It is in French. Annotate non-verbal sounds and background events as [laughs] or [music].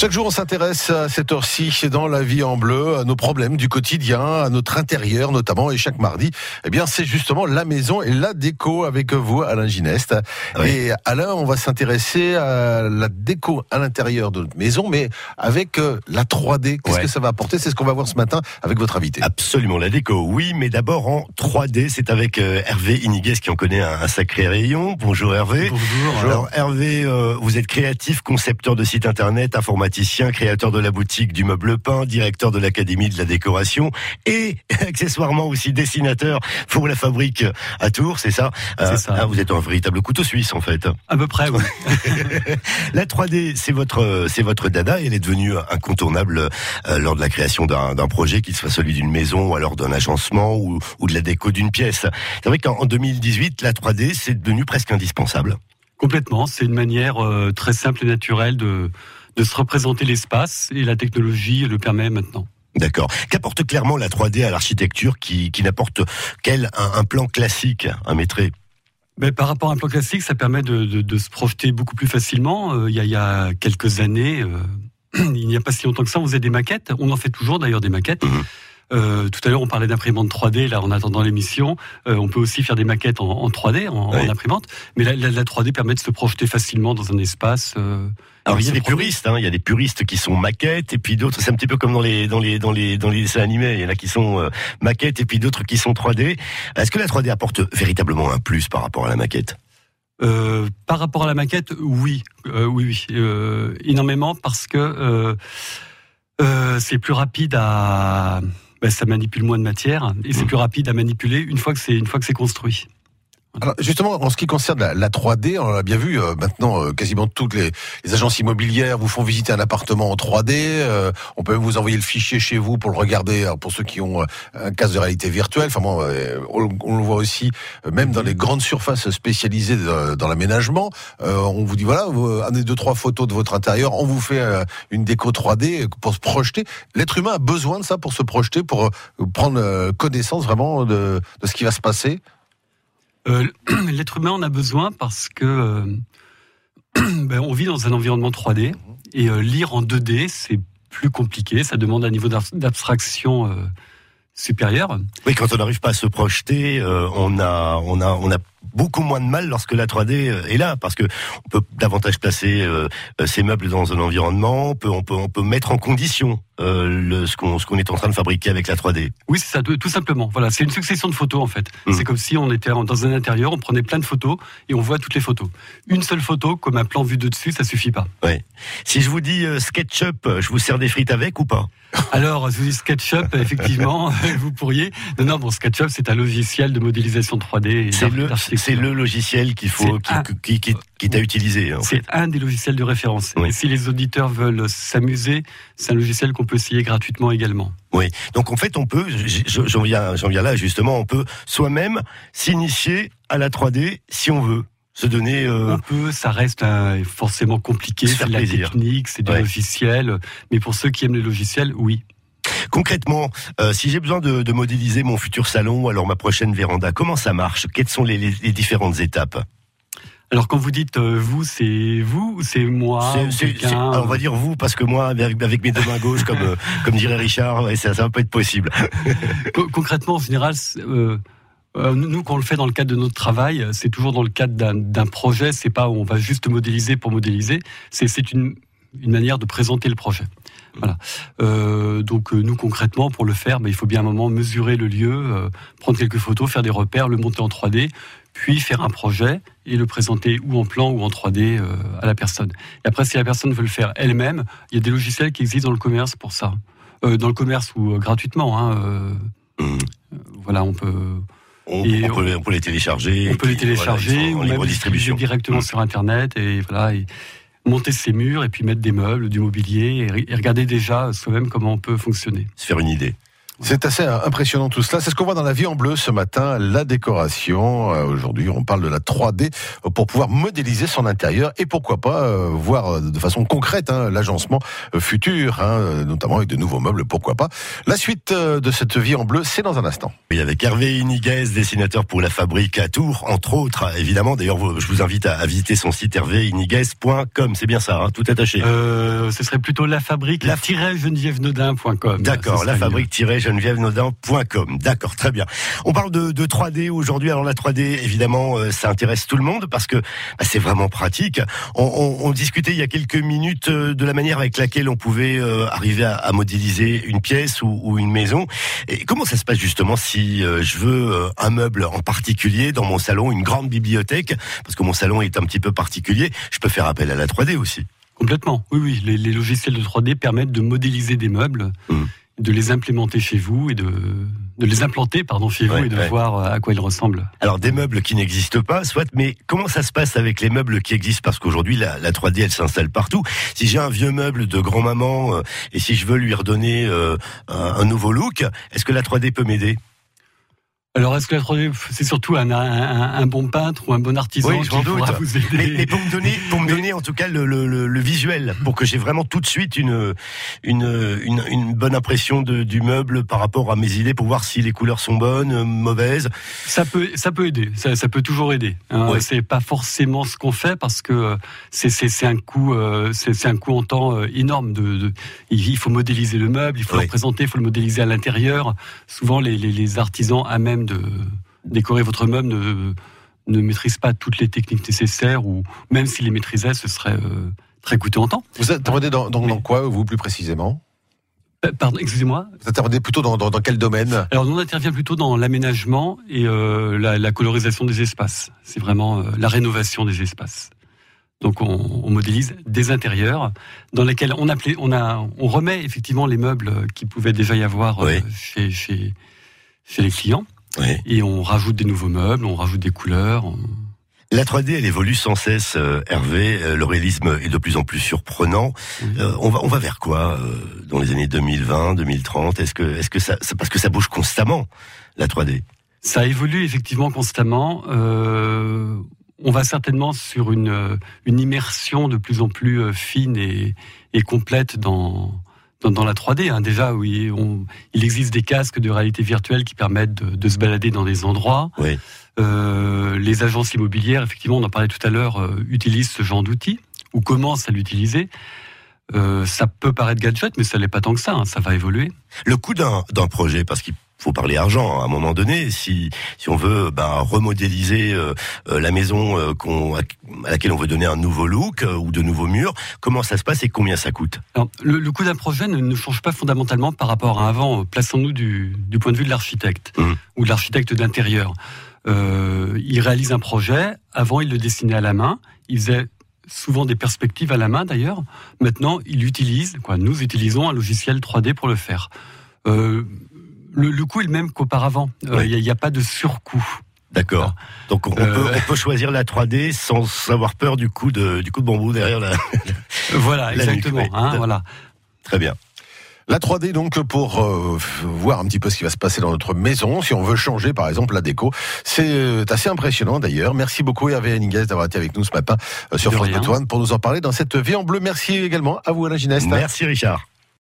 Chaque jour, on s'intéresse à cette heure-ci dans la vie en bleu, à nos problèmes du quotidien, à notre intérieur notamment. Et chaque mardi, eh bien, c'est justement la maison et la déco avec vous, Alain Gineste. Et Alain, on va s'intéresser à la déco à l'intérieur de notre maison, mais avec euh, la 3D. Qu'est-ce que ça va apporter? C'est ce qu'on va voir ce matin avec votre invité. Absolument, la déco, oui, mais d'abord en 3D. C'est avec euh, Hervé Iniguez qui en connaît un, sacré rayon. Bonjour Hervé. Bonjour. Alors Hervé, euh, vous êtes créatif, concepteur de site internet, informatique créateur de la boutique du meuble peint, directeur de l'académie de la décoration et [laughs] accessoirement aussi dessinateur pour la fabrique à Tours, c'est ça, euh, ça. Ah, vous êtes un véritable couteau suisse en fait. À peu près, oui. [laughs] la 3D, c'est votre, c'est votre dada et elle est devenue incontournable euh, lors de la création d'un projet, qu'il soit celui d'une maison ou alors d'un agencement ou, ou de la déco d'une pièce. C'est vrai qu'en 2018, la 3D, c'est devenu presque indispensable. Complètement, c'est une manière euh, très simple et naturelle de, de se représenter l'espace et la technologie le permet maintenant. D'accord. Qu'apporte clairement la 3D à l'architecture qui, qui n'apporte qu'elle un, plan classique, un métré mais par rapport à un plan classique, ça permet de, de, se projeter beaucoup plus facilement. Euh, il, y a, il, y a, quelques années, euh, [clears throat] il n'y a pas si longtemps que ça, on faisait des maquettes. On en fait toujours d'ailleurs des maquettes. Mhm. Euh, tout à l'heure, on parlait d'imprimante 3D. Là, en attendant l'émission, euh, on peut aussi faire des maquettes en, 3D, en, imprimante. Mais la, la, 3D permet de se projeter facilement dans un espace. Euh, alors il y a des puristes, hein, il y a des puristes qui sont maquettes et puis d'autres, c'est un petit peu comme dans les dans les dans les dans les dessins animés, il y en a qui sont maquettes et puis d'autres qui sont 3D. Est-ce que la 3D apporte véritablement un plus par rapport à la maquette? Par rapport à la maquette, oui, oui, oui, énormément parce que c'est plus rapide à ben, ça manipule moins de matière et c'est mmh. plus rapide à manipuler une fois que c'est une fois que c'est construit. Alors justement, en ce qui concerne la, 3D, on l'a bien vu euh, maintenant, euh, quasiment toutes les, agences immobilières vous font visiter un appartement en 3D. Euh, on peut même vous envoyer le fichier chez vous pour le regarder. pour ceux qui ont un casque de réalité virtuelle, enfin bon, on, le voit aussi même dans les grandes surfaces spécialisées dans l'aménagement. on vous dit voilà, vous amenez deux trois photos de votre intérieur, on vous fait une déco 3D pour se projeter. L'être humain a besoin de ça pour se projeter, pour prendre connaissance vraiment de, de ce qui va se passer. Euh, [clears throat] l'être humain en a besoin parce que euh, [clears throat] ben, on vit dans un environnement 3D et euh, lire en 2D c'est plus compliqué, ça demande un niveau d'abstraction supérieur. Oui, quand on n'arrive pas à se projeter, on a on a on a beaucoup moins de mal lorsque la 3D est là, parce que on peut davantage placer ces meubles dans un environnement, on peut on peut on peut mettre en condition euh, le, ce qu'on est en train de fabriquer avec la 3D. Oui, c'est ça, tout simplement. Voilà, c'est une succession de photos en fait. Mmh. C'est comme si on était dans un intérieur, on prenait plein de photos et on voit toutes les photos. Une seule photo, comme un plan vu de dessus, ça suffit pas. Si je vous dis euh, SketchUp, je vous sers des frites avec ou pas? [laughs] Alors, je vous dis SketchUp, effectivement, [laughs] vous pourriez. Non, non, bon, SketchUp, c'est un logiciel de modélisation 3D. C'est le, c'est le logiciel qu'il faut, qui, qui, qui, t'a utilisé. C'est un des logiciels de référence. Et si les auditeurs veulent s'amuser, c'est un logiciel qu'on peut essayer gratuitement également. Oui, donc en fait on peut, j'en viens, là justement, on peut soi-même s'initier à la 3D si on veut se donner. Euh... On peut, ça reste forcément compliqué, c'est de la technique, c'est du logiciel, mais pour ceux qui aiment les logiciels, oui. Concrètement, euh, si j'ai besoin de, de, modéliser mon futur salon, alors ma prochaine véranda, comment ça marche? Quelles sont les, les différentes étapes? Alors quand vous dites euh, vous, c'est vous ou c'est moi On va dire vous parce que moi, avec, mes deux mains gauches, comme euh, [laughs] comme dirait Richard, ça, ça va pas être possible. [laughs] Concrètement, en général, nous, quand on le fait dans le cadre de notre travail, c'est toujours dans le cadre d'un projet. C'est pas où on va juste modéliser pour modéliser. C'est une, une manière de présenter le projet. Voilà. Euh, donc nous concrètement pour le faire, bah, il faut bien un moment mesurer le lieu, prendre quelques photos, faire des repères, le monter en 3D, puis faire un projet et le présenter ou en plan ou en 3D euh, à la personne. Et après, si la personne veut le faire elle-même, il y a des logiciels qui existent dans le commerce pour ça. Euh, dans le commerce ou euh, gratuitement. Hein, mmh. Voilà, on peut. On, peut, les télécharger. On peut les télécharger ou même distribution directement mmh. sur Internet et voilà. Et monter ses murs et puis mettre des meubles, du mobilier et, regarder déjà soi-même comment on peut fonctionner. Se faire une idée. C'est assez impressionnant tout cela. C'est ce qu'on voit dans la vie en bleu ce matin, la décoration. Euh, aujourd'hui, on parle de la 3D pour pouvoir modéliser son intérieur et pourquoi pas euh, voir de façon concrète hein, l'agencement futur, hein, notamment avec de nouveaux meubles, pourquoi pas. La suite de cette vie en bleu, c'est dans un instant. Oui, avec Hervé Iniguez, dessinateur pour la fabrique à Tours, entre autres, évidemment. D'ailleurs, je vous invite à visiter son site hervéiniguez.com. C'est bien ça, hein, tout attaché. Euh, ce serait plutôt la fabrique la geneviève-nodin.com. D'accord, la fabrique-geneviève-nodin.com. D'accord, très bien. On parle de, de 3D aujourd'hui. Alors la 3D, évidemment, euh, ça intéresse tout le monde parce que bah, c'est vraiment pratique. On, on, on, discutait il y a quelques minutes euh, de la manière avec laquelle on pouvait euh, arriver à, à, modéliser une pièce ou, ou, une maison. Et comment ça se passe justement si je veux un meuble en particulier dans mon salon, une grande bibliothèque, parce que mon salon est un petit peu particulier, je peux faire appel à la 3D aussi. Complètement, oui, oui. Les, les logiciels de 3D permettent de modéliser des meubles, mmh. De les implémenter chez vous et de, de les implanter pardon, chez vous et de voir euh, à quoi ils ressemblent. Alors des meubles qui n'existent pas, soit, mais comment ça se passe avec les meubles qui existent? Parce qu'aujourd'hui, la, la 3D, elle s'installe partout. Si j'ai un vieux meuble de grand-maman euh, et si je veux lui redonner euh, un, un nouveau look, est-ce que la 3D peut m'aider? Alors, est-ce que la 3D, c'est surtout un, un, un, bon peintre ou un bon artisan oui, qui pourra vous aider mais, mais, pour me donner, pour me donner en tout cas le, le, le, visuel, pour que j'ai vraiment tout de suite une, une, une, une bonne impression de, du meuble par rapport à mes idées, pour voir si les couleurs sont bonnes, mauvaises. Ça peut, ça peut aider, ça, ça peut toujours aider. Hein. Ouais. C'est pas forcément ce qu'on fait parce que c'est un coût, euh, c'est un coût en temps euh, énorme. De, de, il faut modéliser le meuble, il faut le présenter, il faut le modéliser à l'intérieur. Souvent, les, les, les artisans à même de décorer votre meuble ne, ne maîtrise pas toutes les techniques nécessaires, ou même s'il les maîtrisait, ce serait euh, très coûteux en temps. Vous intervenez dans, dans, dans quoi, vous, plus précisément? Pardon, excusez-moi. Vous intervenez plutôt dans, dans, dans, quel domaine? Alors, nous, on intervient plutôt dans l'aménagement et euh, la, la, colorisation des espaces. C'est vraiment euh, la rénovation des espaces. Donc, on, on, modélise des intérieurs dans lesquels on, appelait, on, a, on remet effectivement les meubles qui pouvaient déjà y avoir oui. chez, chez, chez les clients. Oui. Et on rajoute des nouveaux meubles, on rajoute des couleurs. On... La 3D, elle évolue sans cesse, euh, Hervé. Euh, le réalisme est de plus en plus surprenant. Oui. Euh, on va, on va vers quoi dans les années 2020, 2030 Est-ce que, est-ce que ça, parce que ça bouge constamment, la 3D Ça évolue effectivement constamment. On va certainement sur une, une immersion de plus en plus fine et, et complète dans dans, dans la 3D. Hein. Déjà, oui, on, il existe des casques de réalité virtuelle qui permettent de, de se balader dans des endroits. Oui. Euh, les agences immobilières, effectivement, on en parlait tout à l'heure, euh, utilisent ce genre d'outils ou commencent à l'utiliser. Euh, ça peut paraître gadget, mais ça n'est pas tant que ça. Hein, ça va évoluer. Le coût d'un projet, parce qu'il faut parler argent à un moment donné. Si si on veut ben, remodéliser euh, la maison euh, qu'on à laquelle on veut donner un nouveau look euh, ou de nouveaux murs, comment ça se passe et combien ça coûte? Alors, le, le, coût d'un projet ne, ne, change pas fondamentalement par rapport à avant. Plaçons-nous du, du point de vue de l'architecte mmh. ou de l'architecte d'intérieur. Euh, il réalise un projet. Avant, il le dessinait à la main. Il faisait souvent des perspectives à la main d'ailleurs. Maintenant, il utilise, quoi, nous utilisons un logiciel 3D pour le faire. Euh, le, le coût est le même qu'auparavant. Il euh, n'y a, a, pas de surcoût. D'accord. Donc on, euh... peut, on, peut, choisir la 3D sans avoir peur du coup de du coup de bambou derrière la. [laughs] voilà, la exactement. Nuque, hein, voilà. Très bien. La 3D donc pour euh, voir un petit peu ce qui va se passer dans notre maison, si on veut changer par exemple la déco, c'est euh, assez impressionnant d'ailleurs. Merci beaucoup Hervé Henninguez d'avoir été avec nous ce matin sur de France Bleu pour nous en parler dans cette vie en bleu. Merci également à vous Alain Gineste. Merci Richard.